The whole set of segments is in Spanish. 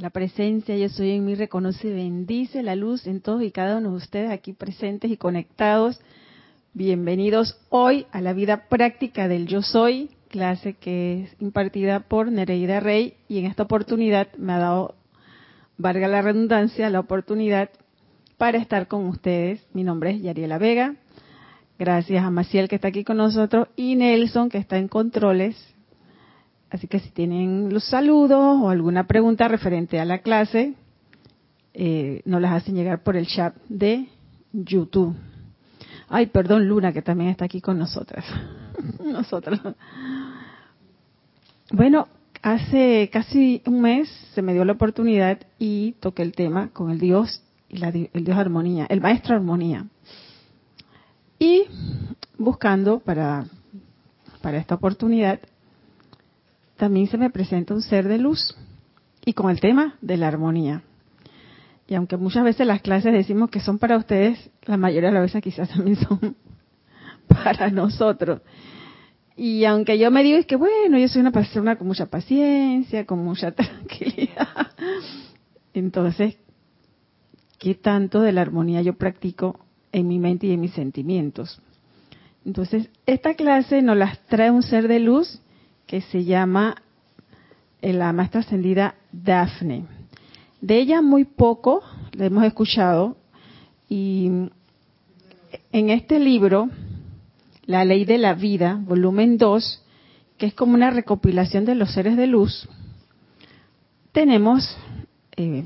La presencia yo soy en mí reconoce y bendice la luz en todos y cada uno de ustedes aquí presentes y conectados. Bienvenidos hoy a la vida práctica del yo soy, clase que es impartida por Nereida Rey y en esta oportunidad me ha dado, valga la redundancia, la oportunidad para estar con ustedes. Mi nombre es Yariela Vega. Gracias a Maciel que está aquí con nosotros y Nelson que está en controles Así que si tienen los saludos o alguna pregunta referente a la clase, eh, nos las hacen llegar por el chat de YouTube. Ay, perdón, Luna, que también está aquí con nosotras. Nosotros. Bueno, hace casi un mes se me dio la oportunidad y toqué el tema con el Dios y la, el Dios Armonía, el Maestro Armonía. Y buscando para, para esta oportunidad también se me presenta un ser de luz y con el tema de la armonía. Y aunque muchas veces las clases decimos que son para ustedes, la mayoría de las veces quizás también son para nosotros. Y aunque yo me digo es que bueno, yo soy una persona con mucha paciencia, con mucha tranquilidad. Entonces, ¿qué tanto de la armonía yo practico en mi mente y en mis sentimientos? Entonces, esta clase nos las trae un ser de luz que se llama eh, la maestra ascendida Daphne. De ella muy poco la hemos escuchado y en este libro, La ley de la vida, volumen 2, que es como una recopilación de los seres de luz, tenemos, eh,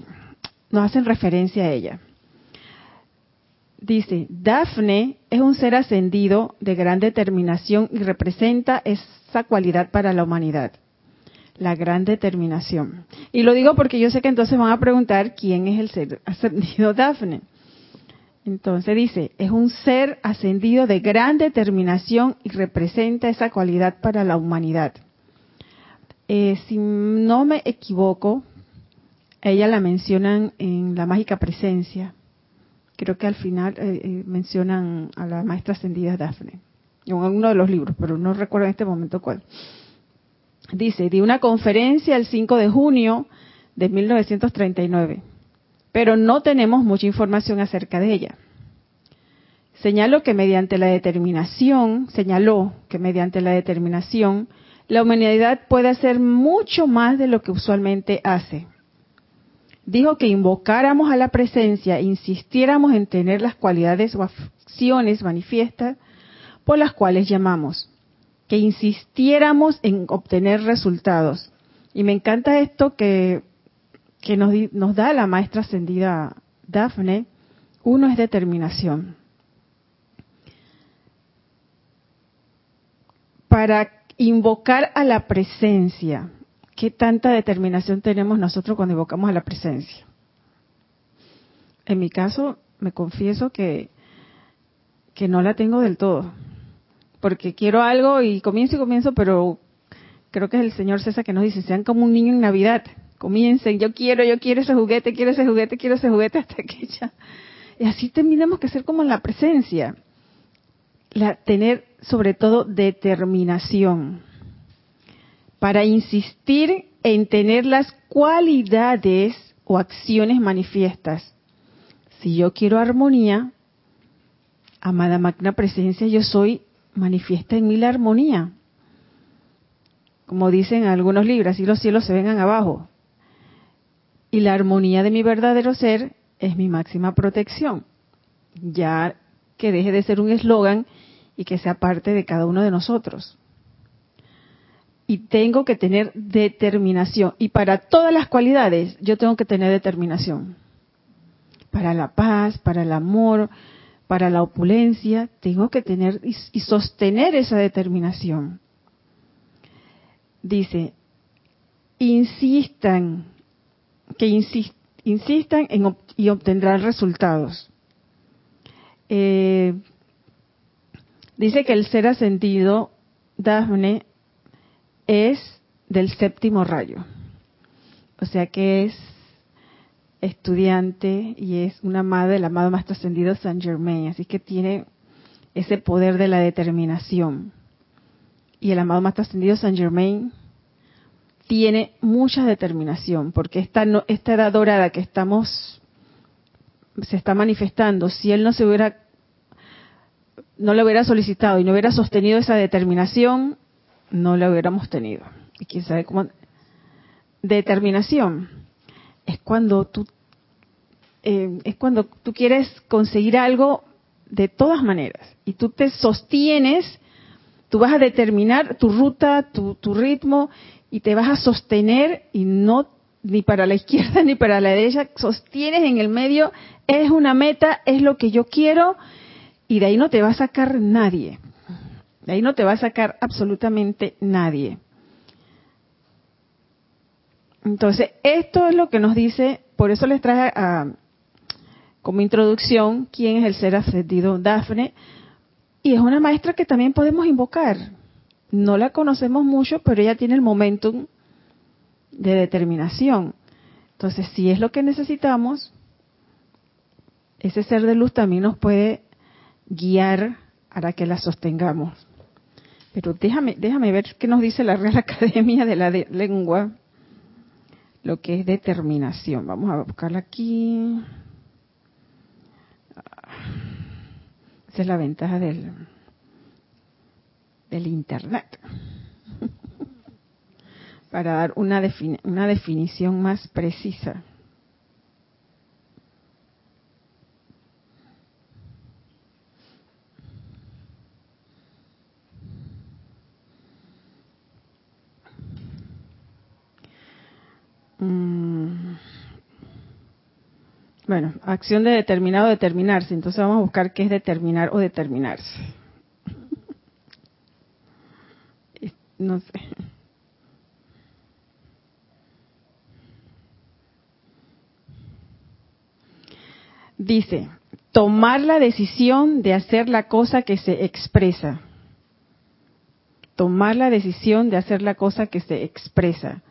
nos hacen referencia a ella. Dice, Dafne es un ser ascendido de gran determinación y representa esa cualidad para la humanidad, la gran determinación. Y lo digo porque yo sé que entonces van a preguntar quién es el ser ascendido Dafne. Entonces dice, es un ser ascendido de gran determinación y representa esa cualidad para la humanidad. Eh, si no me equivoco, ella la mencionan en la mágica presencia creo que al final eh, eh, mencionan a la maestra ascendida Daphne, en uno de los libros, pero no recuerdo en este momento cuál. Dice, di una conferencia el 5 de junio de 1939, pero no tenemos mucha información acerca de ella. Señaló que mediante la determinación, señaló que mediante la determinación, la humanidad puede hacer mucho más de lo que usualmente hace dijo que invocáramos a la presencia, insistiéramos en tener las cualidades o acciones manifiestas por las cuales llamamos, que insistiéramos en obtener resultados. Y me encanta esto que, nos, nos da la maestra ascendida Dafne. Uno es determinación. Para invocar a la presencia, ¿Qué tanta determinación tenemos nosotros cuando evocamos a la presencia? En mi caso, me confieso que, que no la tengo del todo. Porque quiero algo y comienzo y comienzo, pero creo que es el señor César que nos dice, sean como un niño en Navidad. Comiencen, yo quiero, yo quiero ese juguete, quiero ese juguete, quiero ese juguete, hasta que ya... Y así terminamos que ser como en la presencia. La, tener sobre todo determinación para insistir en tener las cualidades o acciones manifiestas. Si yo quiero armonía, amada magna presencia, yo soy manifiesta en mí la armonía. Como dicen algunos libros, así los cielos se vengan abajo. Y la armonía de mi verdadero ser es mi máxima protección. Ya que deje de ser un eslogan y que sea parte de cada uno de nosotros y tengo que tener determinación. Y para todas las cualidades yo tengo que tener determinación. Para la paz, para el amor, para la opulencia, tengo que tener y, sostener esa determinación. Dice, insistan, que insistan en, y obtendrán resultados. Eh, dice que el ser ascendido, Dafne, es del séptimo rayo. O sea que es estudiante y es una amada del amado más trascendido Saint Germain. Así que tiene ese poder de la determinación. Y el amado más trascendido Saint Germain tiene mucha determinación, porque esta, no, esta edad dorada que estamos, se está manifestando, si él no se hubiera, no lo hubiera solicitado y no hubiera sostenido esa determinación, no la hubiéramos tenido. Y quién sabe cómo. Determinación es cuando tú, eh, es cuando tú quieres conseguir algo de todas maneras y tú te sostienes, tú vas a determinar tu ruta, tu, tu ritmo y te vas a sostener y no ni para la izquierda ni para la derecha, sostienes en el medio, es una meta, es lo que yo quiero y de ahí no te va a sacar nadie. De ahí no te va a sacar absolutamente nadie. Entonces, esto es lo que nos dice, por eso les traje a, como introducción quién es el ser ascendido Dafne, y es una maestra que también podemos invocar no la conocemos mucho, pero ella tiene el momentum de determinación. Entonces, si es lo que necesitamos, ese ser de luz también nos puede guiar para que la sostengamos. Pero déjame, déjame ver qué nos dice la Real Academia de la Lengua, lo que es determinación. Vamos a buscarla aquí. Esa es la ventaja del, del Internet para dar una, una definición más precisa. Bueno, acción de determinado determinarse. Entonces vamos a buscar qué es determinar o determinarse. no sé. Dice, tomar la decisión de hacer la cosa que se expresa. Tomar la decisión de hacer la cosa que se expresa.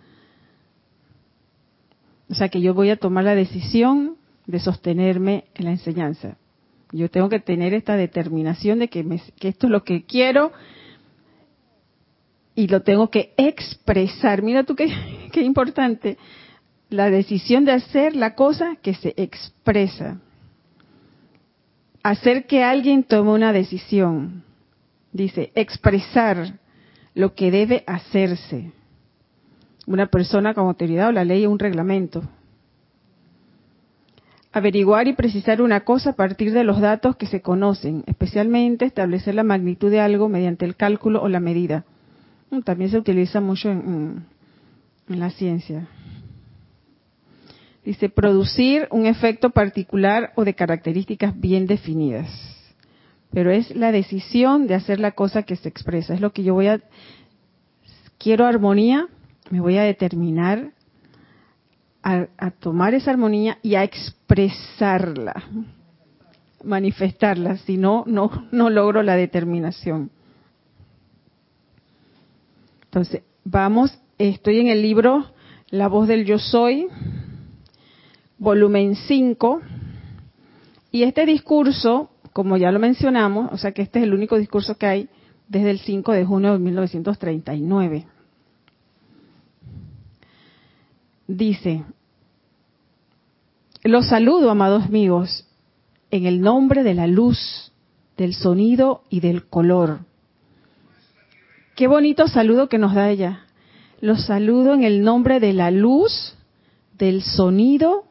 O sea que yo voy a tomar la decisión de sostenerme en la enseñanza. Yo tengo que tener esta determinación de que, que esto es lo que quiero y lo tengo que expresar. Mira tú qué importante. La decisión de hacer la cosa que se expresa. Hacer que alguien tome una decisión. Dice, expresar lo que debe hacerse. Una persona con autoridad o la ley o un reglamento. Averiguar y precisar una cosa a partir de los datos que se conocen, especialmente establecer la magnitud de algo mediante el cálculo o la medida Mm, también se utiliza mucho en, la ciencia. Dice, producir un efecto particular o de características bien definidas. Pero es la decisión de hacer la cosa que se expresa. Es lo que yo voy a... Quiero armonía, me voy a determinar a, tomar esa armonía y a expresarla, manifestarla. Si no, no, no logro la determinación. Entonces, vamos, estoy en el libro La voz del yo soy, volumen 5, y este discurso, como ya lo mencionamos, o sea que este es el único discurso que hay desde el 5 de junio de 1939. Dice, los saludo, amados amigos, en el nombre de la luz, del sonido y del color Qué bonito saludo que nos da ella. Los saludo en el nombre de la luz, del sonido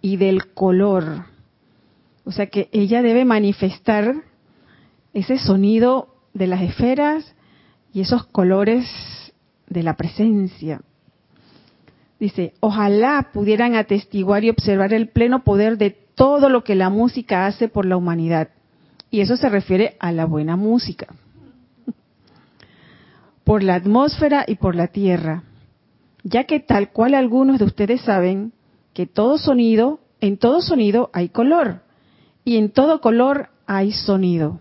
y del color. O sea que ella debe manifestar ese sonido de las esferas y esos colores de la presencia. Dice, ojalá pudieran atestiguar y observar el pleno poder de todo lo que la música hace por la humanidad. Y eso se refiere a la buena música por la atmósfera y por la tierra, ya que tal cual algunos de ustedes saben que todo sonido, en todo sonido hay color y en todo color hay sonido.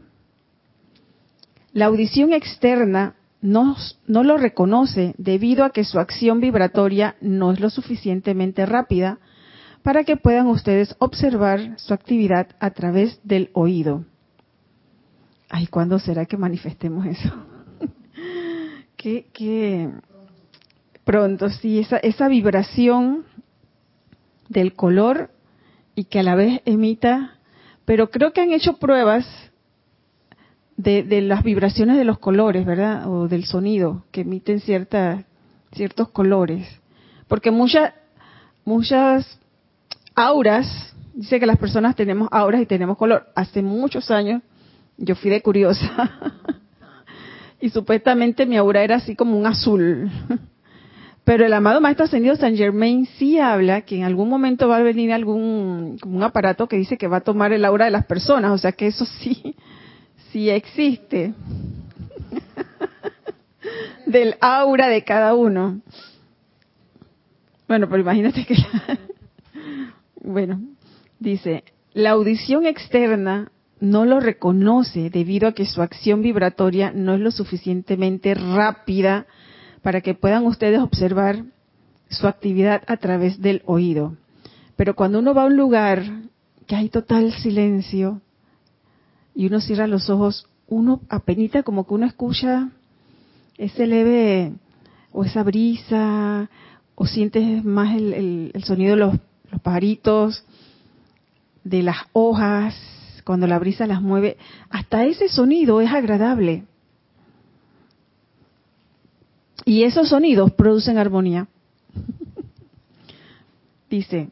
La audición externa no, no lo reconoce debido a que su acción vibratoria no es lo suficientemente rápida para que puedan ustedes observar su actividad a través del oído. Ay, ¿cuándo será que manifestemos eso? que, pronto, sí, esa, esa vibración del color y que a la vez emita, pero creo que han hecho pruebas de, de las vibraciones de los colores, ¿verdad? O del sonido, que emiten ciertas, ciertos colores. Porque muchas, muchas auras, dice que las personas tenemos auras y tenemos color. Hace muchos años yo fui de curiosa y supuestamente mi aura era así como un azul. Pero el amado Maestro Ascendido San Germain sí habla que en algún momento va a venir algún aparato que dice que va a tomar el aura de las personas, o sea que eso sí, sí existe. Del aura de cada uno. Bueno, pero imagínate que... bueno, dice, la audición externa no lo reconoce debido a que su acción vibratoria no es lo suficientemente rápida para que puedan ustedes observar su actividad a través del oído. Pero cuando uno va a un lugar que hay total silencio y uno cierra los ojos, uno apenita como que uno escucha ese leve o esa brisa o sientes más el, sonido de los, los pajaritos, de las hojas, cuando la brisa las mueve, hasta ese sonido es agradable. Y esos sonidos producen armonía. Dice,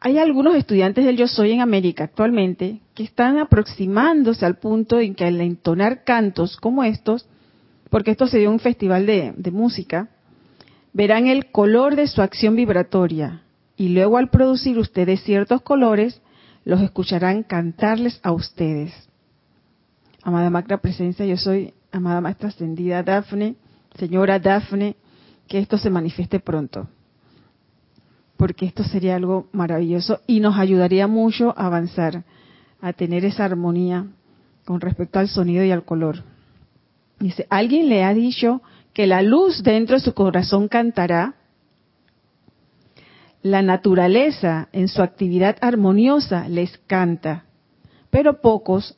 hay algunos estudiantes del Yo Soy en América actualmente que están aproximándose al punto en que al entonar cantos como estos, porque esto se dio un festival de, de música, verán el color de su acción vibratoria y luego al producir ustedes ciertos colores, los escucharán cantarles a ustedes. Amada Magna Presencia, yo soy amada Maestra Ascendida Dafne, señora Dafne, que esto se manifieste pronto, porque esto sería algo maravilloso y nos ayudaría mucho a avanzar, a tener esa armonía con respecto al sonido y al color. Dice, ¿alguien le ha dicho que la luz dentro de su corazón cantará? La naturaleza en su actividad armoniosa les canta, pero pocos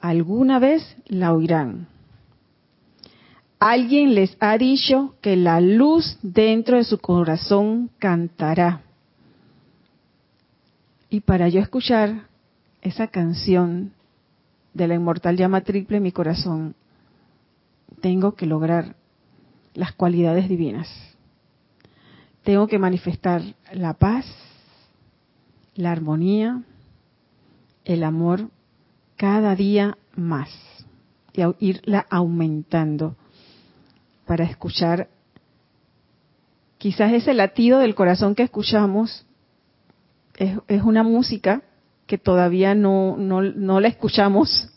alguna vez la oirán. Alguien les ha dicho que la luz dentro de su corazón cantará. Y para yo escuchar esa canción de la inmortal llama triple en mi corazón, tengo que lograr las cualidades divinas. Tengo que manifestar la paz, la armonía, el amor cada día más y irla aumentando para escuchar quizás ese latido del corazón que escuchamos es, una música que todavía no, no, la escuchamos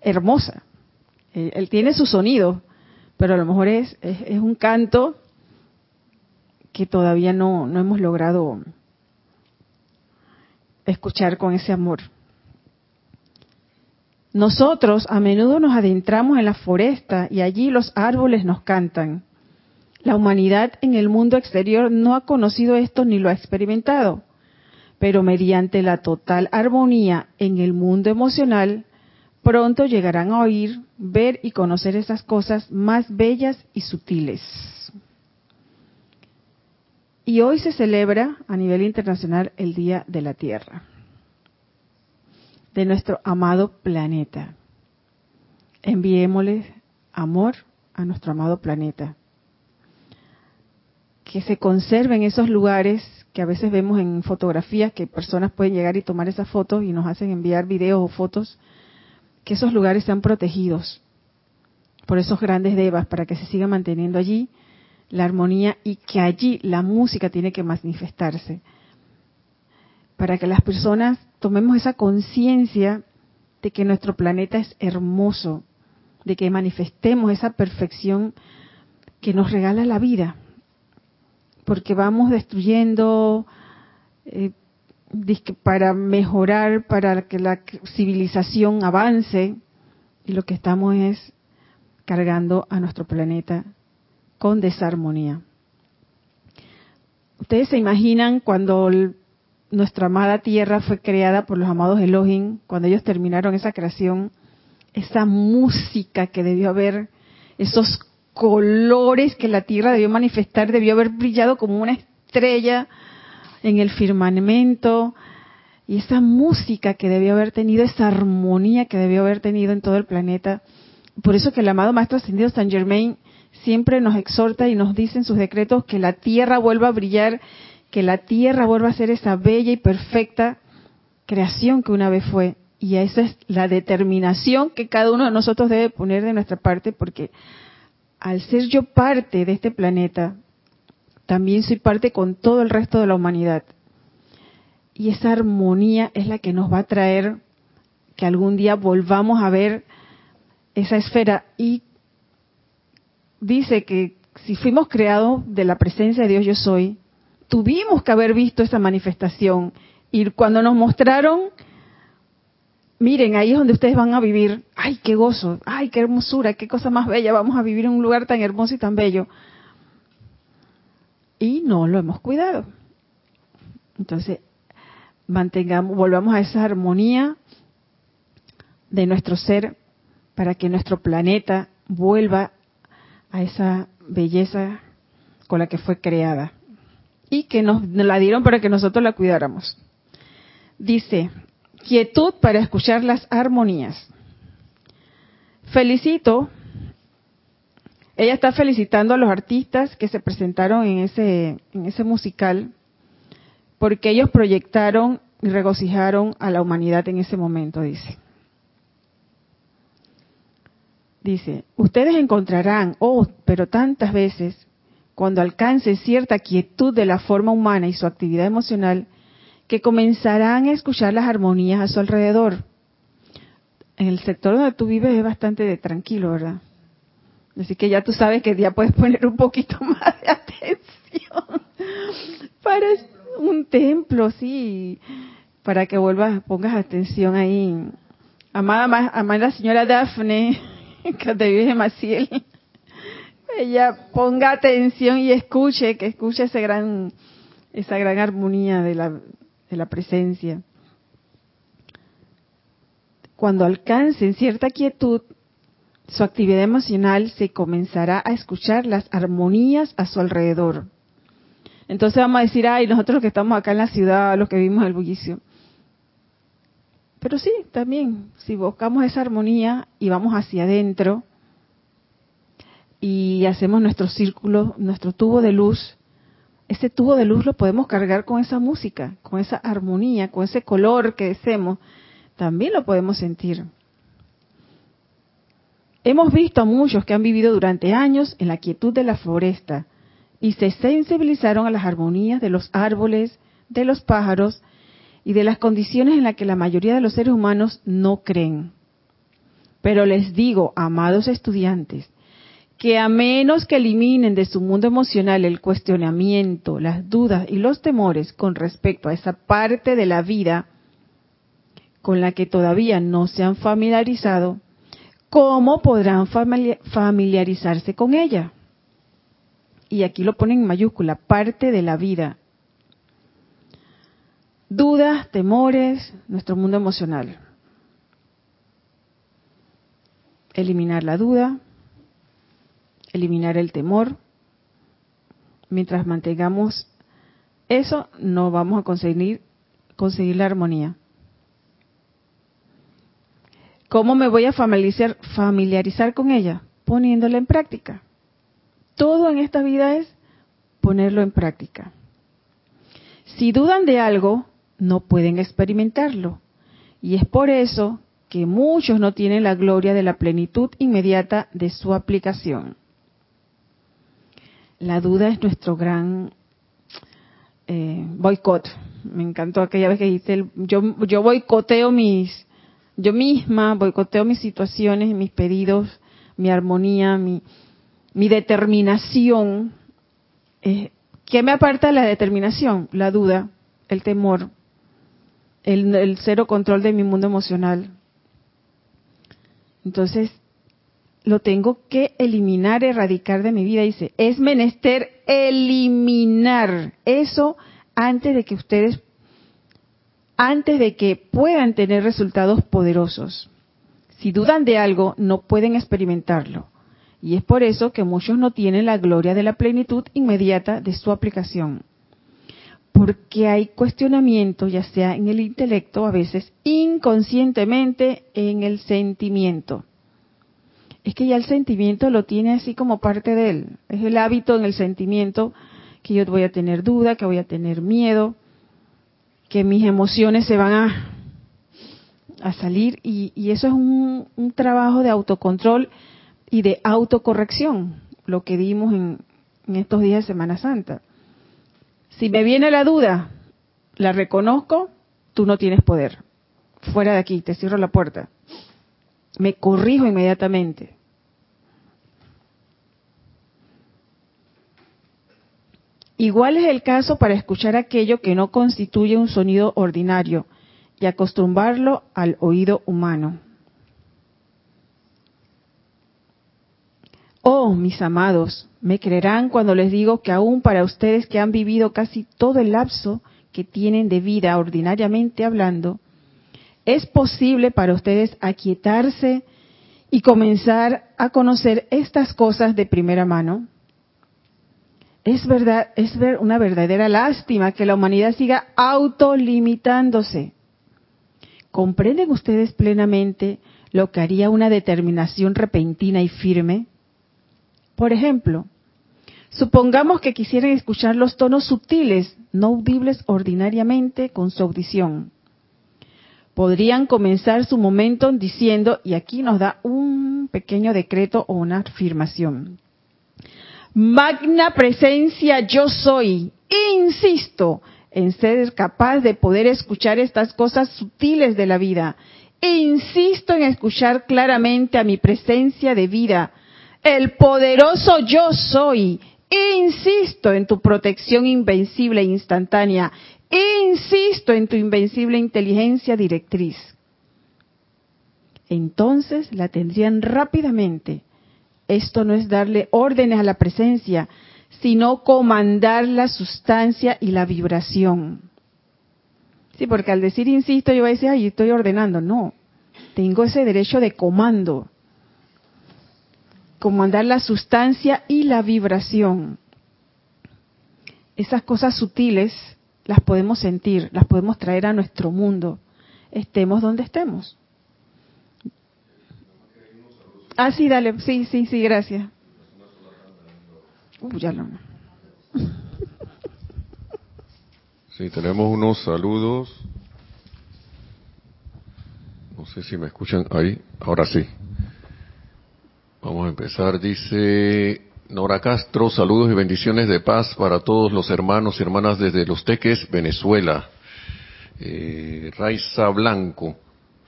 hermosa. Él, tiene su sonido, pero a lo mejor es, es, un canto que todavía no, no hemos logrado escuchar con ese amor. Nosotros a menudo nos adentramos en la foresta y allí los árboles nos cantan. La humanidad en el mundo exterior no ha conocido esto ni lo ha experimentado, pero mediante la total armonía en el mundo emocional, pronto llegarán a oír, ver y conocer esas cosas más bellas y sutiles. Y hoy se celebra a nivel internacional el Día de la Tierra de nuestro amado planeta. Enviémosle amor a nuestro amado planeta. Que se conserven esos lugares que a veces vemos en fotografías que personas pueden llegar y tomar esas fotos y nos hacen enviar videos o fotos, que esos lugares sean protegidos por esos grandes devas para que se siga manteniendo allí la armonía y que allí la música tiene que manifestarse para que las personas tomemos esa conciencia de que nuestro planeta es hermoso, de que manifestemos esa perfección que nos regala la vida, porque vamos destruyendo eh, para mejorar, para que la civilización avance, y lo que estamos es cargando a nuestro planeta con desarmonía. Ustedes se imaginan cuando nuestra amada tierra fue creada por los amados Elohim, cuando ellos terminaron esa creación, esa música que debió haber esos colores que la Tierra debió manifestar, debió haber brillado como una estrella en el firmamento, y esa música que debió haber tenido, esa armonía que debió haber tenido en todo el planeta. Por eso que el amado Maestro Ascendido Saint Germain siempre nos exhorta y nos dice en sus decretos que la tierra vuelva a brillar, que la tierra vuelva a ser esa bella y perfecta creación que una vez fue. Y esa es la determinación que cada uno de nosotros debe poner de nuestra parte, porque al ser yo parte de este planeta, también soy parte con todo el resto de la humanidad. Y esa armonía es la que nos va a traer que algún día volvamos a ver esa esfera. Y dice que si fuimos creados de la presencia de Dios yo soy, tuvimos que haber visto esa manifestación. Y cuando nos mostraron, miren, ahí es donde ustedes van a vivir. Ay, qué gozo, ay, qué hermosura, qué cosa más bella. Vamos a vivir en un lugar tan hermoso y tan bello. Y no lo hemos cuidado. Entonces, mantengamos, volvamos a esa armonía de nuestro ser para que nuestro planeta vuelva a esa belleza con la que fue creada que nos la dieron para que nosotros la cuidáramos. Dice, quietud para escuchar las armonías. Felicito, ella está felicitando a los artistas que se presentaron en ese, en ese musical porque ellos proyectaron y regocijaron a la humanidad en ese momento, dice. Dice, ustedes encontrarán, oh, pero tantas veces, cuando alcance cierta quietud de la forma humana y su actividad emocional, que comenzarán a escuchar las armonías a su alrededor. En el sector donde tú vives es bastante tranquilo, ¿verdad? Así que ya tú sabes que ya puedes poner un poquito más de atención para un templo, sí, para que vuelvas, pongas atención ahí. Amada, amada señora Dafne, que te vive Maciel, ella ponga atención y escuche, que escuche ese gran, esa gran armonía de la, de la presencia. Cuando alcancen cierta quietud, su actividad emocional se comenzará a escuchar las armonías a su alrededor. Entonces vamos a decir, ay, nosotros que estamos acá en la ciudad, los que vivimos el bullicio. Pero sí, también, si buscamos esa armonía y vamos hacia adentro y hacemos nuestro círculo, nuestro tubo de luz, ese tubo de luz lo podemos cargar con esa música, con esa armonía, con ese color que deseemos, también lo podemos sentir. Hemos visto a muchos que han vivido durante años en la quietud de la floresta, y se sensibilizaron a las armonías de los árboles, de los pájaros y de las condiciones en las que la mayoría de los seres humanos no creen. Pero les digo, amados estudiantes, que a menos que eliminen de su mundo emocional el cuestionamiento, las dudas y los temores con respecto a esa parte de la vida con la que todavía no se han familiarizado, ¿cómo podrán familiarizarse con ella? y aquí lo ponen en mayúscula, parte de la vida. Dudas, temores, nuestro mundo emocional. Eliminar la duda, eliminar el temor. Mientras mantengamos eso, no vamos a conseguir, conseguir la armonía. ¿Cómo me voy a familiarizar, familiarizar con ella? Poniéndola en práctica. Todo en esta vida es ponerlo en práctica. Si dudan de algo, no pueden experimentarlo. Y es por eso que muchos no tienen la gloria de la plenitud inmediata de su aplicación. La duda es nuestro gran eh, boicot. Me encantó aquella vez que dijiste, yo, yo boicoteo mis, yo misma boicoteo mis situaciones, mis pedidos, mi armonía, mi, mi determinación, eh, ¿qué me aparta de la determinación? La duda, el temor, el, cero control de mi mundo emocional. Entonces, lo tengo que eliminar, erradicar de mi vida. Dice, es menester eliminar eso antes de que ustedes, antes de que puedan tener resultados poderosos. Si dudan de algo, no pueden experimentarlo. Y es por eso que muchos no tienen la gloria de la plenitud inmediata de su aplicación. Porque hay cuestionamiento, ya sea en el intelecto, a veces inconscientemente en el sentimiento. Es que ya el sentimiento lo tiene así como parte de él. Es el hábito en el sentimiento que yo voy a tener duda, que voy a tener miedo, que mis emociones se van a, a salir y, eso es un, trabajo de autocontrol y de autocorrección, lo que dimos en, en estos días de Semana Santa. Si me viene la duda, la reconozco, tú no tienes poder. Fuera de aquí, te cierro la puerta. Me corrijo inmediatamente. Igual es el caso para escuchar aquello que no constituye un sonido ordinario y acostumbrarlo al oído humano. Oh, mis amados, me creerán cuando les digo que aún para ustedes que han vivido casi todo el lapso que tienen de vida ordinariamente hablando, es posible para ustedes aquietarse y comenzar a conocer estas cosas de primera mano es verdad, es una verdadera lástima que la humanidad siga autolimitándose. ¿Comprenden ustedes plenamente lo que haría una determinación repentina y firme? Por ejemplo, supongamos que quisieran escuchar los tonos sutiles, no audibles ordinariamente con su audición. Podrían comenzar su momento diciendo, y aquí nos da un pequeño decreto o una afirmación. Magna presencia yo soy. Insisto en ser capaz de poder escuchar estas cosas sutiles de la vida. Insisto en escuchar claramente a mi presencia de vida. El poderoso yo soy. Insisto en tu protección invencible e instantánea. Insisto en tu invencible inteligencia directriz. Entonces la tendrían rápidamente esto no es darle órdenes a la presencia, sino comandar la sustancia y la vibración. Sí, porque al decir insisto, yo voy a decir, ay, estoy ordenando. No, tengo ese derecho de comando. Comandar la sustancia y la vibración. Esas cosas sutiles las podemos sentir, las podemos traer a nuestro mundo, estemos donde estemos. Ah, sí, dale. Sí, sí, sí, gracias. Uh, ya no. Sí, tenemos unos saludos. No sé si me escuchan ahí. Ahora sí. Vamos a empezar. Dice Nora Castro, saludos y bendiciones de paz para todos los hermanos y hermanas desde Los Teques, Venezuela. Eh, Raiza Blanco,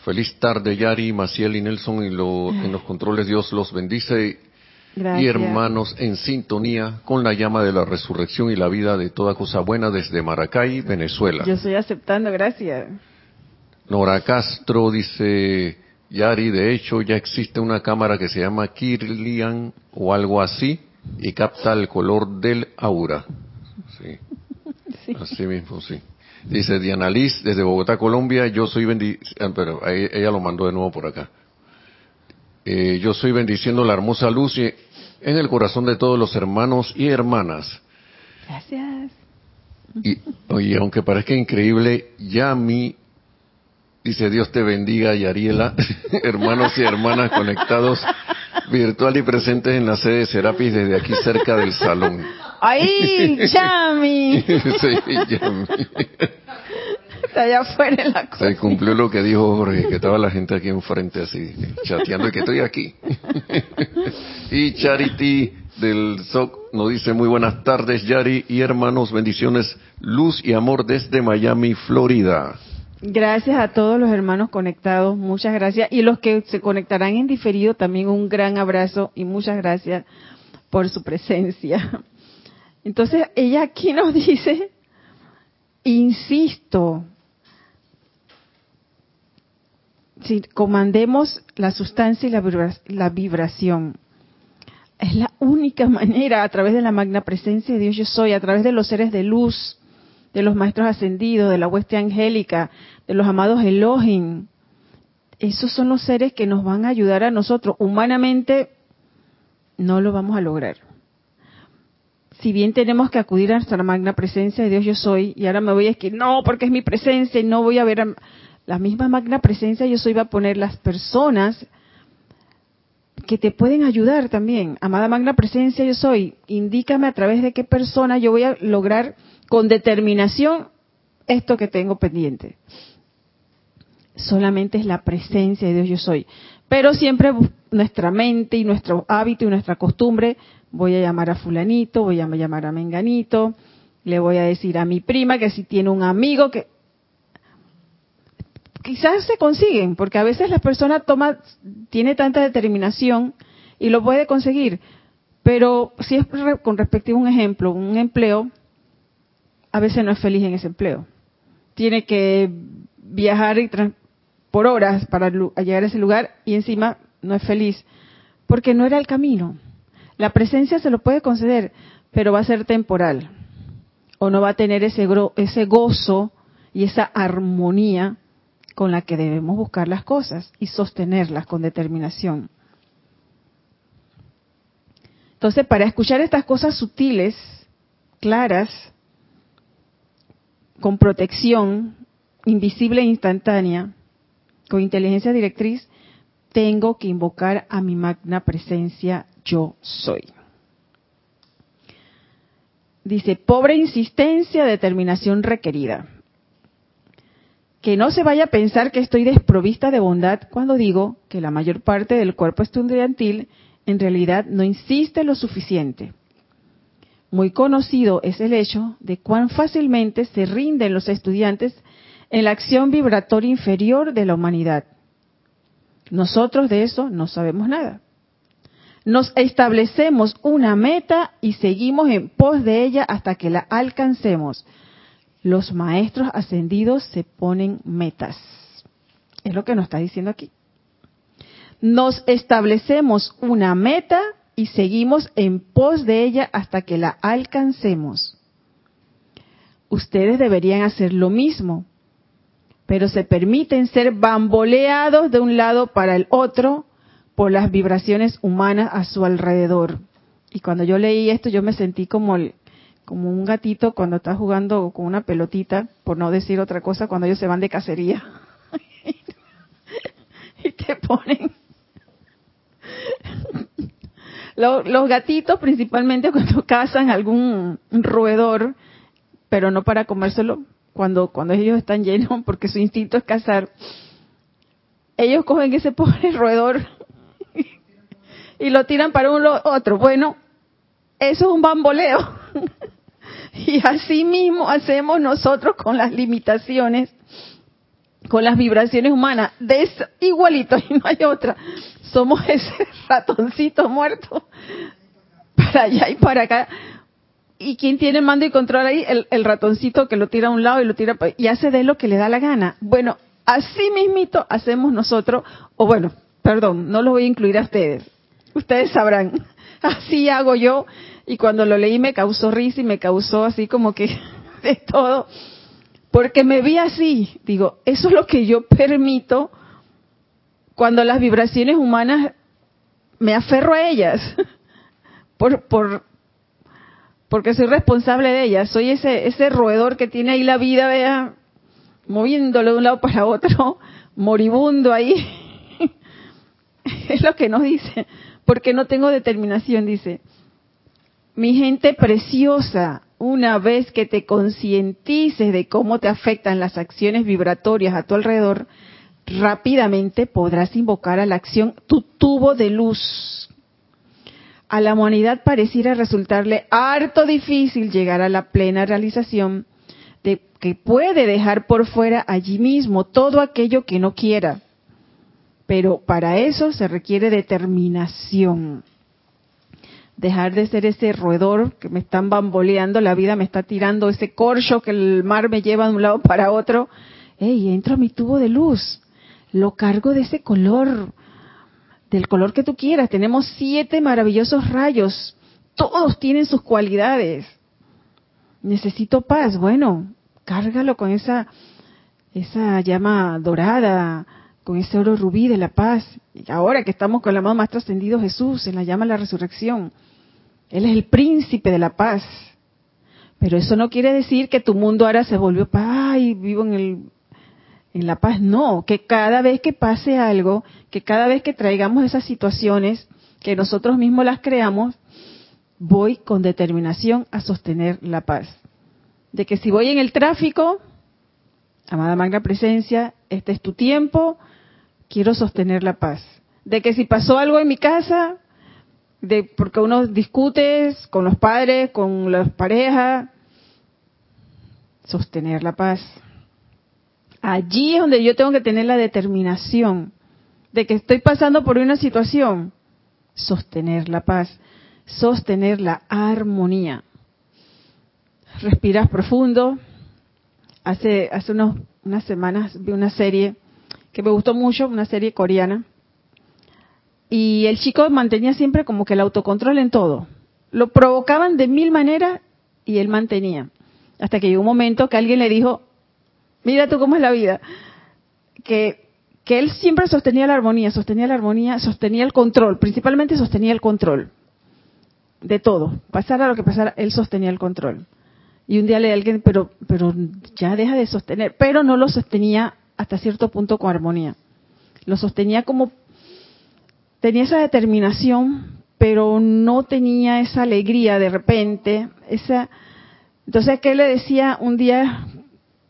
Feliz tarde, Yari, Maciel y Nelson en, los controles. Dios los bendice. Y hermanos en sintonía con la llama de la resurrección y la vida de toda cosa buena desde Maracay, Venezuela. Yo estoy aceptando, gracias. Nora Castro dice, Yari, de hecho ya existe una cámara que se llama Kirlian o algo así y capta el color del aura. sí. Así mismo, sí. Dice Diana Liz, desde Bogotá, Colombia, yo soy bendi ah, pero ella lo mandó de nuevo por acá. Eh, yo soy bendiciendo la hermosa luz en el corazón de todos los hermanos y hermanas. Gracias. Y, oye, aunque parezca increíble, ya mí, dice Dios te bendiga, Yariela, hermanos y hermanas conectados virtual y presentes en la sede de Serapis desde aquí cerca del salón. ¡Ay, Yami! sí, Yami. Está allá afuera en la Se cumplió lo que dijo Jorge, que estaba la gente aquí enfrente así, chateando y que estoy aquí. y Charity del SOC nos dice muy buenas tardes, Yari y hermanos, bendiciones, luz y amor desde Miami, Florida. Gracias a todos los hermanos conectados, muchas gracias. Y los que se conectarán en diferido, también un gran abrazo y muchas gracias por su presencia. Entonces, ella aquí nos dice, insisto, si comandemos la sustancia y la, vibración. Es la única manera, a través de la magna presencia de Dios yo soy, a través de los seres de luz, de los maestros ascendidos, de la hueste angélica, de los amados Elohim. Esos son los seres que nos van a ayudar a nosotros humanamente no lo vamos a lograr. Si bien tenemos que acudir a nuestra magna presencia de Dios yo soy, y ahora me voy a decir, no, porque es mi presencia y no voy a ver a... la misma magna presencia yo soy va a poner las personas que te pueden ayudar también. Amada magna presencia yo soy, indícame a través de qué persona yo voy a lograr con determinación esto que tengo pendiente. Solamente es la presencia de Dios yo soy. Pero siempre nuestra mente y nuestro hábito y nuestra costumbre, voy a llamar a fulanito, voy a llamar a menganito, le voy a decir a mi prima que si tiene un amigo que quizás se consiguen, porque a veces la persona toma, tiene tanta determinación y lo puede conseguir. Pero si es con respecto a un ejemplo, un empleo, a veces no es feliz en ese empleo. Tiene que viajar por horas para llegar a ese lugar y encima no es feliz, porque no era el camino. La presencia se lo puede conceder, pero va a ser temporal. O no va a tener ese, gozo y esa armonía con la que debemos buscar las cosas y sostenerlas con determinación. Entonces, para escuchar estas cosas sutiles, claras, con protección, invisible e instantánea, con inteligencia directriz, tengo que invocar a mi magna presencia yo soy. Dice, pobre insistencia, determinación requerida que no se vaya a pensar que estoy desprovista de bondad cuando digo que la mayor parte del cuerpo estudiantil en realidad no insiste lo suficiente. Muy conocido es el hecho de cuán fácilmente se rinden los estudiantes en la acción vibratoria inferior de la humanidad. Nosotros de eso no sabemos nada. Nos establecemos una meta y seguimos en pos de ella hasta que la alcancemos los maestros ascendidos se ponen metas. Es lo que nos está diciendo aquí. Nos establecemos una meta y seguimos en pos de ella hasta que la alcancemos. Ustedes deberían hacer lo mismo, pero se permiten ser bamboleados de un lado para el otro por las vibraciones humanas a su alrededor. Y cuando yo leí esto, yo me sentí como un gatito cuando está jugando con una pelotita, por no decir otra cosa, cuando ellos se van de cacería. y te ponen... los, gatitos principalmente cuando cazan algún roedor, pero no para comérselo, cuando, cuando ellos están llenos, porque su instinto es cazar, ellos cogen ese pobre roedor y lo tiran para un otro. Bueno, eso es un bamboleo. Y así mismo hacemos nosotros con las limitaciones, con las vibraciones humanas, de igualito y no hay otra. Somos ese ratoncito muerto para allá y para acá. ¿Y quién tiene mando y control ahí? El, ratoncito que lo tira a un lado y lo tira y hace de lo que le da la gana. Bueno, así mismito hacemos nosotros, o bueno, perdón, no lo voy a incluir a ustedes. Ustedes sabrán. Así hago yo y cuando lo leí me causó risa y me causó así como que de todo, porque me vi así, digo, eso es lo que yo permito cuando las vibraciones humanas me aferro a ellas, por, por, porque soy responsable de ellas, soy ese, ese roedor que tiene ahí la vida, vea, moviéndolo de un lado para otro, moribundo ahí. es lo que nos dice, porque no tengo determinación, dice. Mi gente preciosa, una vez que te concientices de cómo te afectan las acciones vibratorias a tu alrededor, rápidamente podrás invocar a la acción tu tubo de luz. A la humanidad pareciera resultarle harto difícil llegar a la plena realización de que puede dejar por fuera allí mismo todo aquello que no quiera. Pero para eso se requiere determinación dejar de ser ese roedor que me están bamboleando, la vida me está tirando ese corcho que el mar me lleva de un lado para otro. ¡Ey, entro a mi tubo de luz! Lo cargo de ese color, del color que tú quieras. Tenemos siete maravillosos rayos. Todos tienen sus cualidades. Necesito paz. Bueno, cárgalo con esa, esa llama dorada, con ese oro rubí de la paz. Y ahora que estamos con el amado más trascendido Jesús, en la llama de la resurrección, Él es el príncipe de la paz. Pero eso no quiere decir que tu mundo ahora se volvió paz y vivo en, el, en la paz. No, que cada vez que pase algo, que cada vez que traigamos esas situaciones, que nosotros mismos las creamos, voy con determinación a sostener la paz. De que si voy en el tráfico, amada magna presencia, este es tu tiempo, quiero sostener la paz. De que si pasó algo en mi casa, de porque uno discute con los padres, con las parejas, sostener la paz. Allí es donde yo tengo que tener la determinación de que estoy pasando por una situación, sostener la paz, sostener la armonía. Respiras profundo. Hace, hace unos, unas semanas vi una serie que me gustó mucho, una serie coreana. Y el chico mantenía siempre como que el autocontrol en todo. Lo provocaban de mil maneras y él mantenía. Hasta que llegó un momento que alguien le dijo, mira tú cómo es la vida. Que, que él siempre sostenía la armonía, sostenía la armonía, sostenía el control, principalmente sostenía el control de todo. Pasara lo que pasara, él sostenía el control. Y un día le alguien, pero, pero ya deja de sostener, pero no lo sostenía hasta cierto punto con armonía. Lo sostenía como, tenía esa determinación, pero no tenía esa alegría de repente, esa, entonces que le decía un día,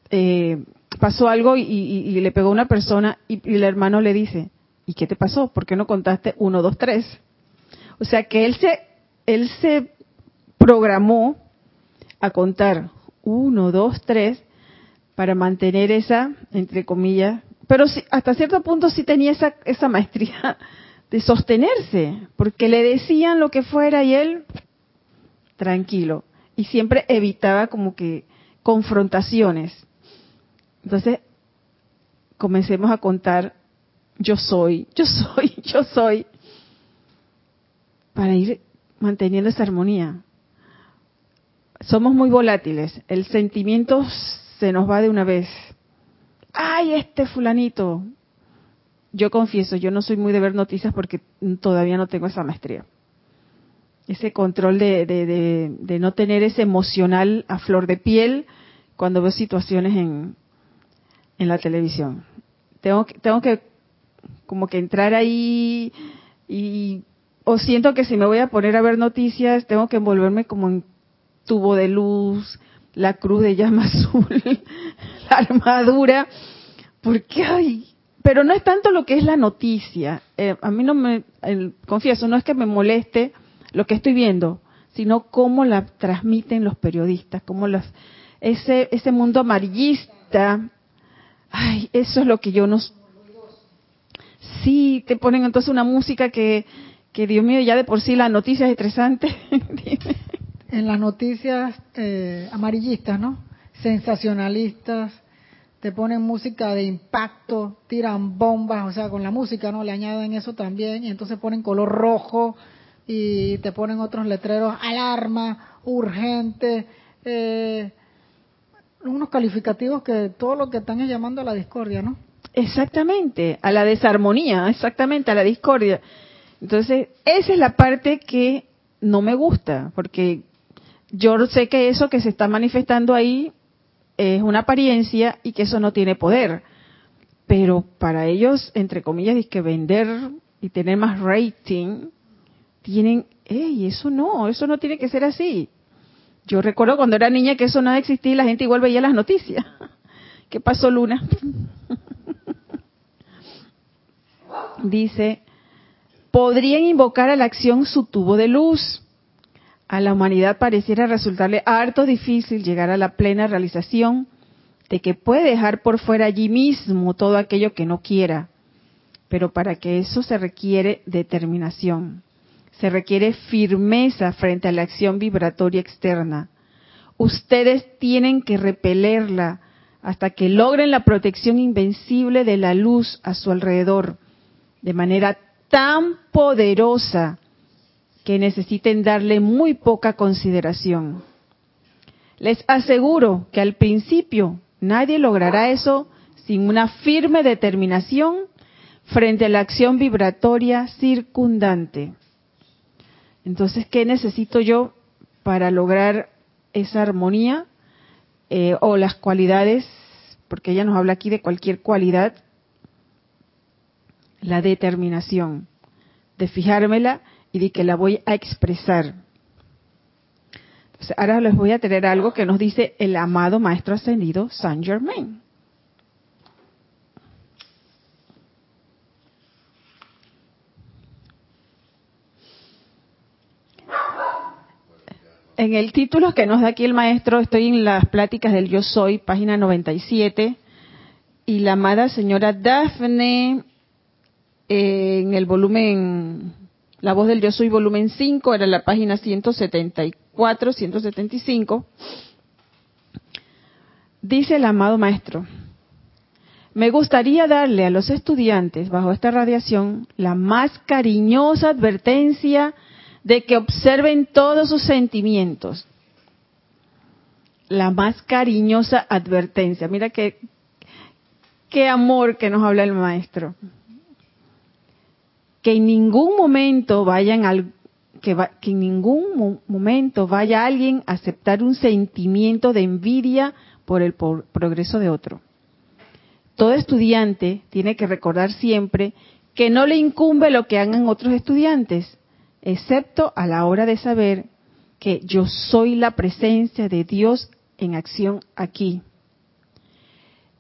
eh, pasó algo y, le pegó una persona y, el hermano le dice, ¿y qué te pasó? ¿Por qué no contaste uno, dos, tres? O sea que él se, él se programó a contar uno, dos, tres para mantener esa, entre comillas, pero hasta cierto punto sí tenía esa, esa maestría de sostenerse, porque le decían lo que fuera y él tranquilo, y siempre evitaba como que confrontaciones. Entonces, comencemos a contar, yo soy, yo soy, yo soy, para ir manteniendo esa armonía. Somos muy volátiles, el sentimiento se nos va de una vez. ¡Ay, este fulanito! Yo confieso, yo no soy muy de ver noticias porque todavía no tengo esa maestría. Ese control de, de, no tener ese emocional a flor de piel cuando veo situaciones en, en la televisión. Tengo, tengo que como que entrar ahí y o siento que si me voy a poner a ver noticias tengo que envolverme como en tubo de luz, la cruz de llama azul, la armadura, porque ay, pero no es tanto lo que es la noticia. Eh, a mí no me, confieso, no es que me moleste lo que estoy viendo, sino cómo la transmiten los periodistas, cómo los, ese, ese mundo amarillista, ay, eso es lo que yo no... Sí, te ponen entonces una música que, que Dios mío, ya de por sí la noticia es estresante. en las noticias eh, amarillistas, ¿no? Sensacionalistas, te ponen música de impacto, tiran bombas, o sea, con la música, ¿no? Le añaden eso también, y entonces ponen color rojo y te ponen otros letreros, alarma, urgente, eh, unos calificativos que todo lo que están es llamando a la discordia, ¿no? Exactamente, a la desarmonía, exactamente, a la discordia. Entonces, esa es la parte que no me gusta, porque yo sé que eso que se está manifestando ahí es una apariencia y que eso no tiene poder. Pero para ellos, entre comillas, es que vender y tener más rating, tienen, ¡ey! Eso no, eso no tiene que ser así. Yo recuerdo cuando era niña que eso no existía y la gente igual veía las noticias. ¿Qué pasó, Luna? Dice, podrían invocar a la acción su tubo de luz a la humanidad pareciera resultarle harto difícil llegar a la plena realización de que puede dejar por fuera allí mismo todo aquello que no quiera. Pero para que eso se requiere determinación, se requiere firmeza frente a la acción vibratoria externa. Ustedes tienen que repelerla hasta que logren la protección invencible de la luz a su alrededor, de manera tan poderosa que necesiten darle muy poca consideración. Les aseguro que al principio nadie logrará eso sin una firme determinación frente a la acción vibratoria circundante. Entonces, ¿qué necesito yo para lograr esa armonía eh, o las cualidades? Porque ella nos habla aquí de cualquier cualidad. La determinación de fijármela y que la voy a expresar. ahora les voy a tener algo que nos dice el amado Maestro Ascendido Saint Germain. En el título que nos da aquí el maestro, estoy en las pláticas del Yo Soy, página 97, y la amada señora Daphne, eh, en el volumen, la voz del Yo Soy, volumen 5, era la página 174, 175, dice el amado maestro, me gustaría darle a los estudiantes bajo esta radiación la más cariñosa advertencia de que observen todos sus sentimientos. La más cariñosa advertencia. Mira qué, qué amor que nos habla el maestro. Que en ningún momento vayan al, que, en ningún momento vaya alguien a aceptar un sentimiento de envidia por el progreso de otro. Todo estudiante tiene que recordar siempre que no le incumbe lo que hagan otros estudiantes, excepto a la hora de saber que yo soy la presencia de Dios en acción aquí.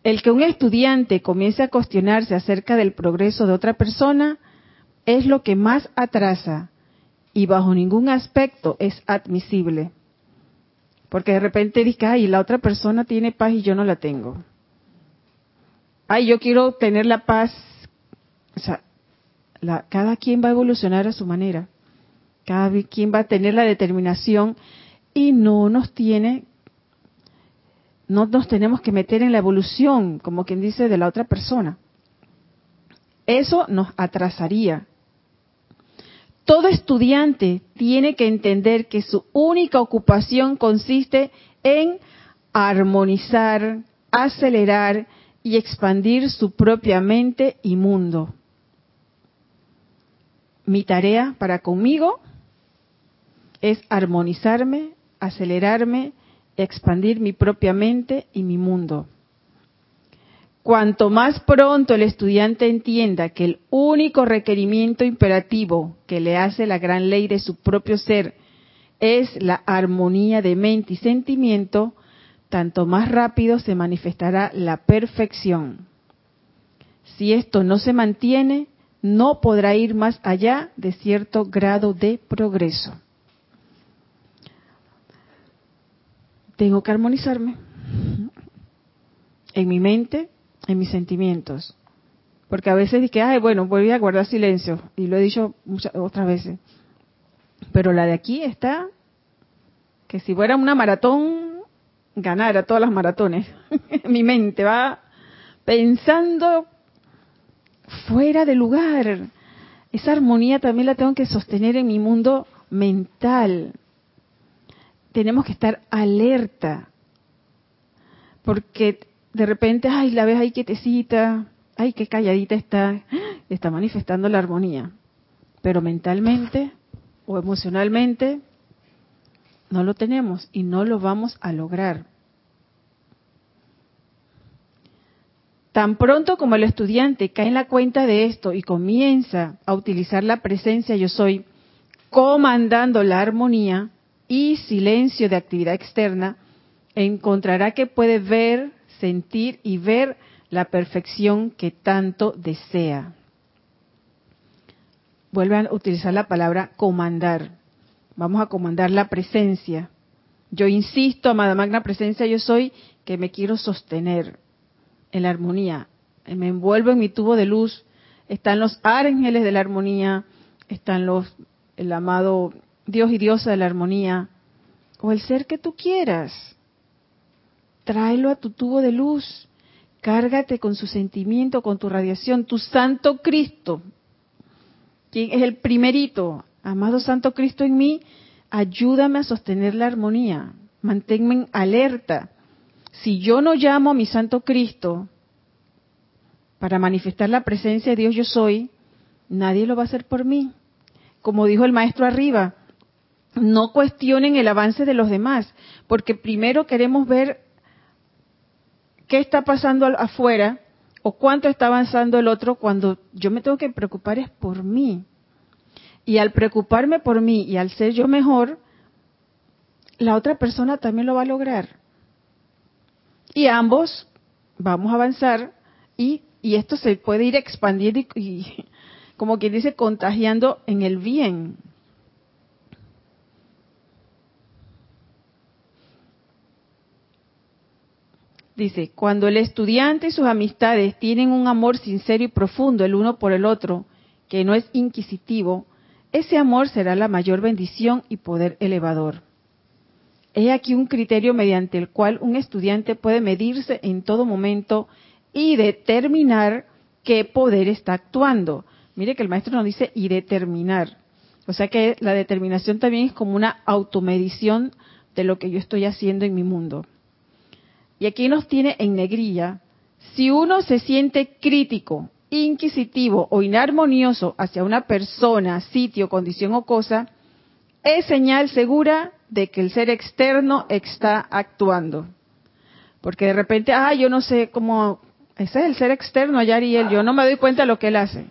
El que un estudiante comience a cuestionarse acerca del progreso de otra persona es lo que más atrasa y bajo ningún aspecto es admisible. Porque de repente dice, ay, la otra persona tiene paz y yo no la tengo. Ay, yo quiero tener la paz. O sea, cada quien va a evolucionar a su manera. Cada quien va a tener la determinación y no nos tiene, no nos tenemos que meter en la evolución, como quien dice, de la otra persona. Eso nos atrasaría. Todo estudiante tiene que entender que su única ocupación consiste en armonizar, acelerar y expandir su propia mente y mundo. Mi tarea para conmigo es armonizarme, acelerarme, expandir mi propia mente y mi mundo. Cuanto más pronto el estudiante entienda que el único requerimiento imperativo que le hace la gran ley de su propio ser es la armonía de mente y sentimiento, tanto más rápido se manifestará la perfección. Si esto no se mantiene, no podrá ir más allá de cierto grado de progreso. tengo que armonizarme en mi mente, en mis sentimientos. Porque a veces dije, ay, bueno, voy a guardar silencio. Y lo he dicho muchas otras veces. Pero la de aquí está que si fuera una maratón, ganara todas las maratones. mi mente va pensando fuera de lugar. Esa armonía también la tengo que sostener en mi mundo mental, tenemos que estar alerta, porque de repente, ay, la ves ahí quietecita, ay, qué calladita está, está manifestando la armonía, pero mentalmente o emocionalmente no lo tenemos y no lo vamos a lograr. Tan pronto como el estudiante cae en la cuenta de esto y comienza a utilizar la presencia yo soy comandando la armonía, y silencio de actividad externa, encontrará que puede ver, sentir y ver la perfección que tanto desea. Vuelvan a utilizar la palabra comandar. Vamos a comandar la presencia. Yo insisto, amada magna presencia, yo soy que me quiero sostener en la armonía. Me envuelvo en mi tubo de luz. Están los ángeles de la armonía, están los el amado Dios y diosa de la armonía, o el ser que tú quieras. Tráelo a tu tubo de luz, cárgate con su sentimiento, con tu radiación, tu Santo Cristo, quien es el primerito, amado Santo Cristo en mí, ayúdame a sostener la armonía, manténme alerta. Si yo no llamo a mi Santo Cristo, para manifestar la presencia de Dios yo soy, nadie lo va a hacer por mí. Como dijo el maestro arriba, no cuestionen el avance de los demás, porque primero queremos ver qué está pasando afuera o cuánto está avanzando el otro cuando yo me tengo que preocupar es por mí. Y al preocuparme por mí y al ser yo mejor, la otra persona también lo va a lograr. Y ambos vamos a avanzar y, esto se puede ir expandiendo y, como quien dice, contagiando en el bien. Dice, cuando el estudiante y sus amistades tienen un amor sincero y profundo el uno por el otro, que no es inquisitivo, ese amor será la mayor bendición y poder elevador. Es aquí un criterio mediante el cual un estudiante puede medirse en todo momento y determinar qué poder está actuando. Mire que el maestro nos dice y determinar. O sea que la determinación también es como una automedición de lo que yo estoy haciendo en mi mundo. Y aquí nos tiene en negrilla, si uno se siente crítico, inquisitivo o inarmonioso hacia una persona, sitio, condición o cosa, es señal segura de que el ser externo está actuando. Porque de repente, ah, yo no sé cómo, ese es el ser externo, allá él, yo no me doy cuenta de lo que él hace.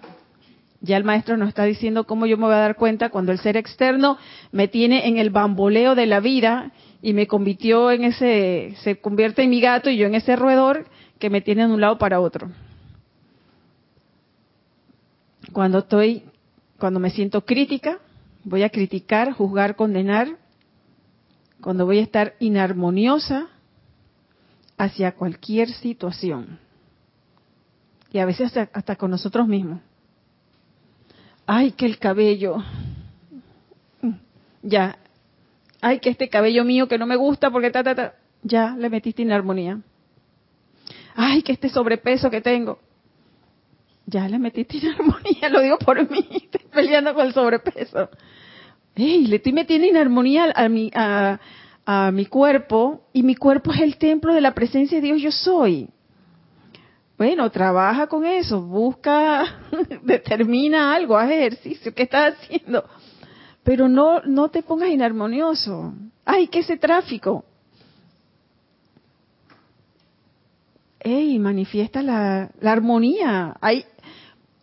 Ya el maestro nos está diciendo cómo yo me voy a dar cuenta cuando el ser externo me tiene en el bamboleo de la vida y me convirtió en ese, se convierte en mi gato y yo en ese roedor que me tiene de un lado para otro. Cuando estoy, cuando me siento crítica, voy a criticar, juzgar, condenar. Cuando voy a estar inarmoniosa hacia cualquier situación. Y a veces hasta, hasta con nosotros mismos. Ay, que el cabello. Ya, ay, que este cabello mío que no me gusta porque ta, ta, ta, ya le metiste inarmonía. Ay, que este sobrepeso que tengo, ya le metiste inarmonía, lo digo por mí, estoy peleando con el sobrepeso. Ey, le estoy metiendo inarmonía a mi, a, a mi cuerpo y mi cuerpo es el templo de la presencia de Dios yo soy. Bueno, trabaja con eso, busca, determina algo, haz ejercicio, ¿qué estás haciendo? Pero no, no te pongas inarmonioso. ¡Ay, qué ese tráfico! ¡Ey, manifiesta la, la armonía! Hay,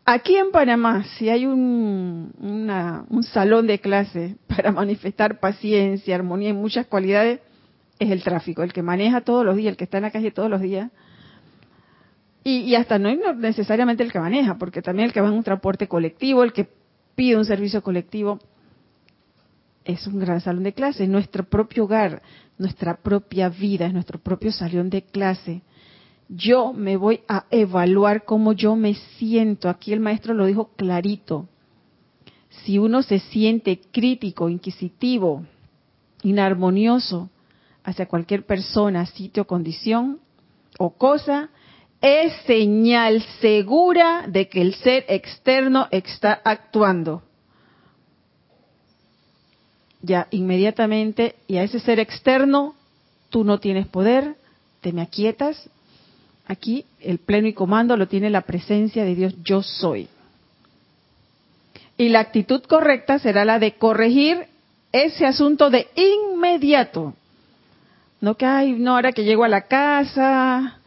aquí en Panamá, si hay un, un salón de clase para manifestar paciencia, armonía y muchas cualidades, es el tráfico, el que maneja todos los días, el que está en la calle todos los días. Y, y hasta no es necesariamente el que maneja, porque también el que va en un transporte colectivo, el que pide un servicio colectivo es un gran salón de clase, nuestro propio hogar, nuestra propia vida, es nuestro propio salón de clase. Yo me voy a evaluar cómo yo me siento. Aquí el maestro lo dijo clarito. Si uno se siente crítico, inquisitivo, inarmonioso hacia cualquier persona, sitio, condición o cosa, es señal segura de que el ser externo está actuando ya inmediatamente, y a ese ser externo, tú no tienes poder, te me aquietas. Aquí el pleno y comando lo tiene la presencia de Dios, yo soy. Y la actitud correcta será la de corregir ese asunto de inmediato. No que, ay, no, ahora que llego a la casa,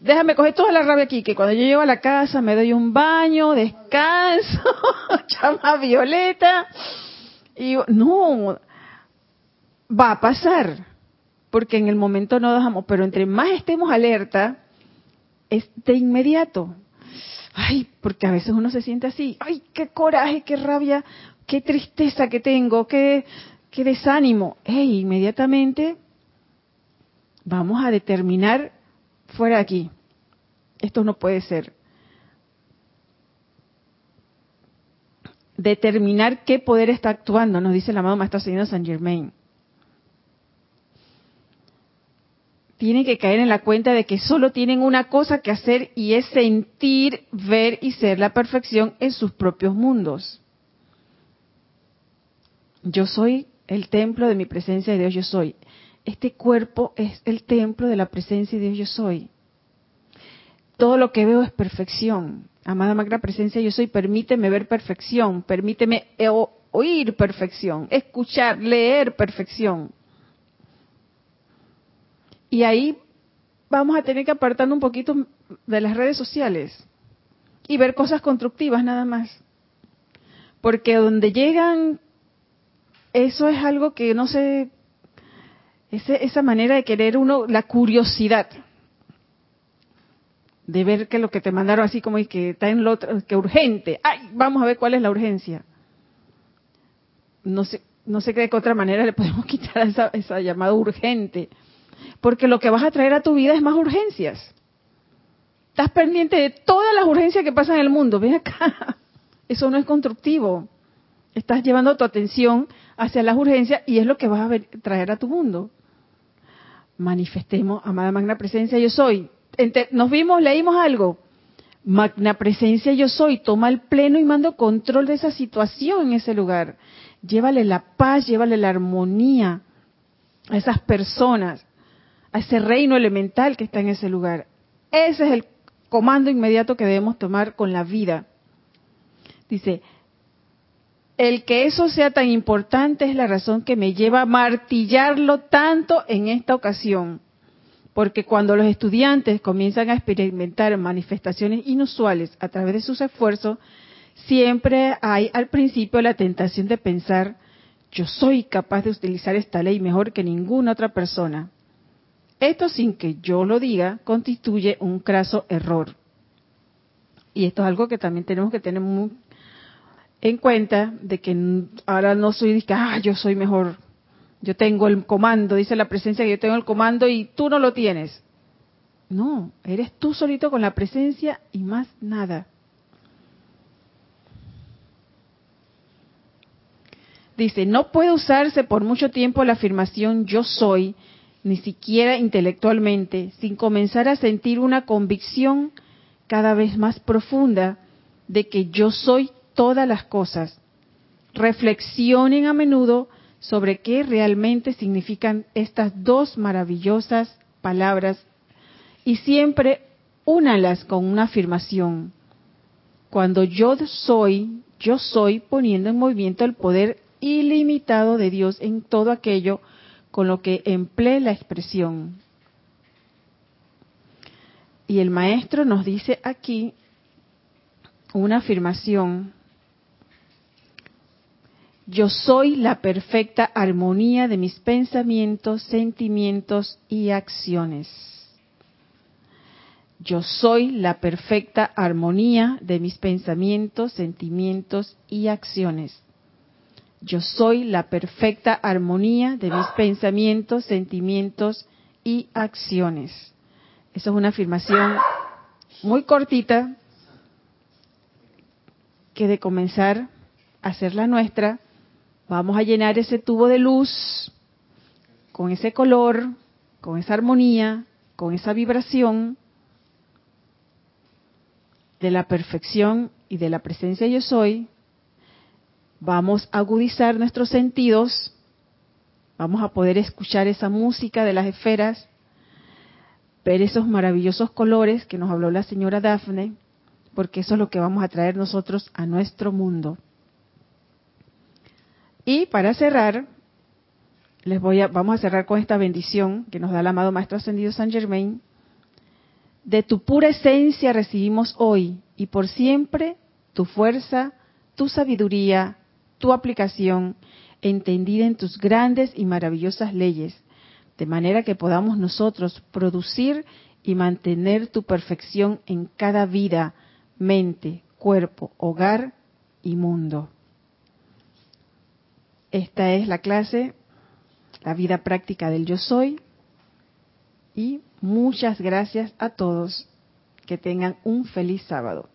déjame coger toda la rabia aquí, que cuando yo llego a la casa me doy un baño, descanso, llama Violeta, y no, va a pasar, porque en el momento no dejamos, pero entre más estemos alerta, es de inmediato. Ay, porque a veces uno se siente así, ay, qué coraje, qué rabia, qué tristeza que tengo, qué, qué desánimo. Hey, inmediatamente vamos a determinar fuera de aquí. Esto no puede ser. Determinar qué poder está actuando, nos dice el amado Maestro Señor San Germain. Tienen que caer en la cuenta de que solo tienen una cosa que hacer y es sentir, ver y ser la perfección en sus propios mundos. Yo soy el templo de mi presencia de Dios, yo soy. Este cuerpo es el templo de la presencia de Dios, yo soy. todo lo que veo es perfección. Amada Magna Presencia, yo soy, permíteme ver perfección, permíteme oír perfección, escuchar, leer perfección. Y ahí vamos a tener que apartarnos un poquito de las redes sociales y ver cosas constructivas nada más. Porque donde llegan, eso es algo que no sé, esa manera de querer uno, la curiosidad de ver que lo que te mandaron así como que está en lo otro, que urgente, ay, vamos a ver cuál es la urgencia. No sé, no sé qué otra manera le podemos quitar esa, esa llamada urgente, porque lo que vas a traer a tu vida es más urgencias. Estás pendiente de todas las urgencias que pasan en el mundo. Ven acá. Eso no es constructivo. Estás llevando tu atención hacia las urgencias y es lo que vas a traer a tu mundo. Manifestemos, amada magna presencia, yo soy. Nos vimos, leímos algo. Magna presencia yo soy. Toma el pleno y mando control de esa situación en ese lugar. Llévale la paz, llévale la armonía a esas personas, a ese reino elemental que está en ese lugar. Ese es el comando inmediato que debemos tomar con la vida. Dice, el que eso sea tan importante es la razón que me lleva a martillarlo tanto en esta ocasión. Porque cuando los estudiantes comienzan a experimentar manifestaciones inusuales a través de sus esfuerzos, siempre hay al principio la tentación de pensar, yo soy capaz de utilizar esta ley mejor que ninguna otra persona. Esto sin que yo lo diga constituye un craso error. Y esto es algo que también tenemos que tener muy en cuenta de que ahora no soy ah, yo soy mejor, yo tengo el comando, dice la presencia que yo tengo el comando y tú no lo tienes. No, eres tú solito con la presencia y más nada. Dice, no puede usarse por mucho tiempo la afirmación yo soy ni siquiera intelectualmente, sin comenzar a sentir una convicción cada vez más profunda de que yo soy todas las cosas. Reflexionen a menudo sobre qué realmente significan estas dos maravillosas palabras y siempre únalas con una afirmación. Cuando yo soy, yo soy poniendo en movimiento el poder ilimitado de Dios en todo aquello con lo que emplee la expresión. Y el maestro nos dice aquí una afirmación. Yo soy la perfecta armonía de mis pensamientos, sentimientos y acciones. Yo soy la perfecta armonía de mis pensamientos, sentimientos y acciones. Yo soy la perfecta armonía de mis pensamientos, sentimientos y acciones. Esa es una afirmación muy cortita que de comenzar a hacerla nuestra, vamos a llenar ese tubo de luz con ese color, con esa armonía, con esa vibración de la perfección y de la presencia yo soy, vamos a agudizar nuestros sentidos, vamos a poder escuchar esa música de las esferas, ver esos maravillosos colores que nos habló la señora Daphne, porque eso es lo que vamos a traer nosotros a nuestro mundo. Y para cerrar, les voy a, vamos a cerrar con esta bendición que nos da el amado Maestro Ascendido San Germain. De tu pura esencia recibimos hoy y por siempre tu fuerza, tu sabiduría, tu aplicación entendida en tus grandes y maravillosas leyes, de manera que podamos nosotros producir y mantener tu perfección en cada vida, mente, cuerpo, hogar y mundo. Esta es la clase, la vida práctica del yo soy. Y muchas gracias a todos. Que tengan un feliz sábado.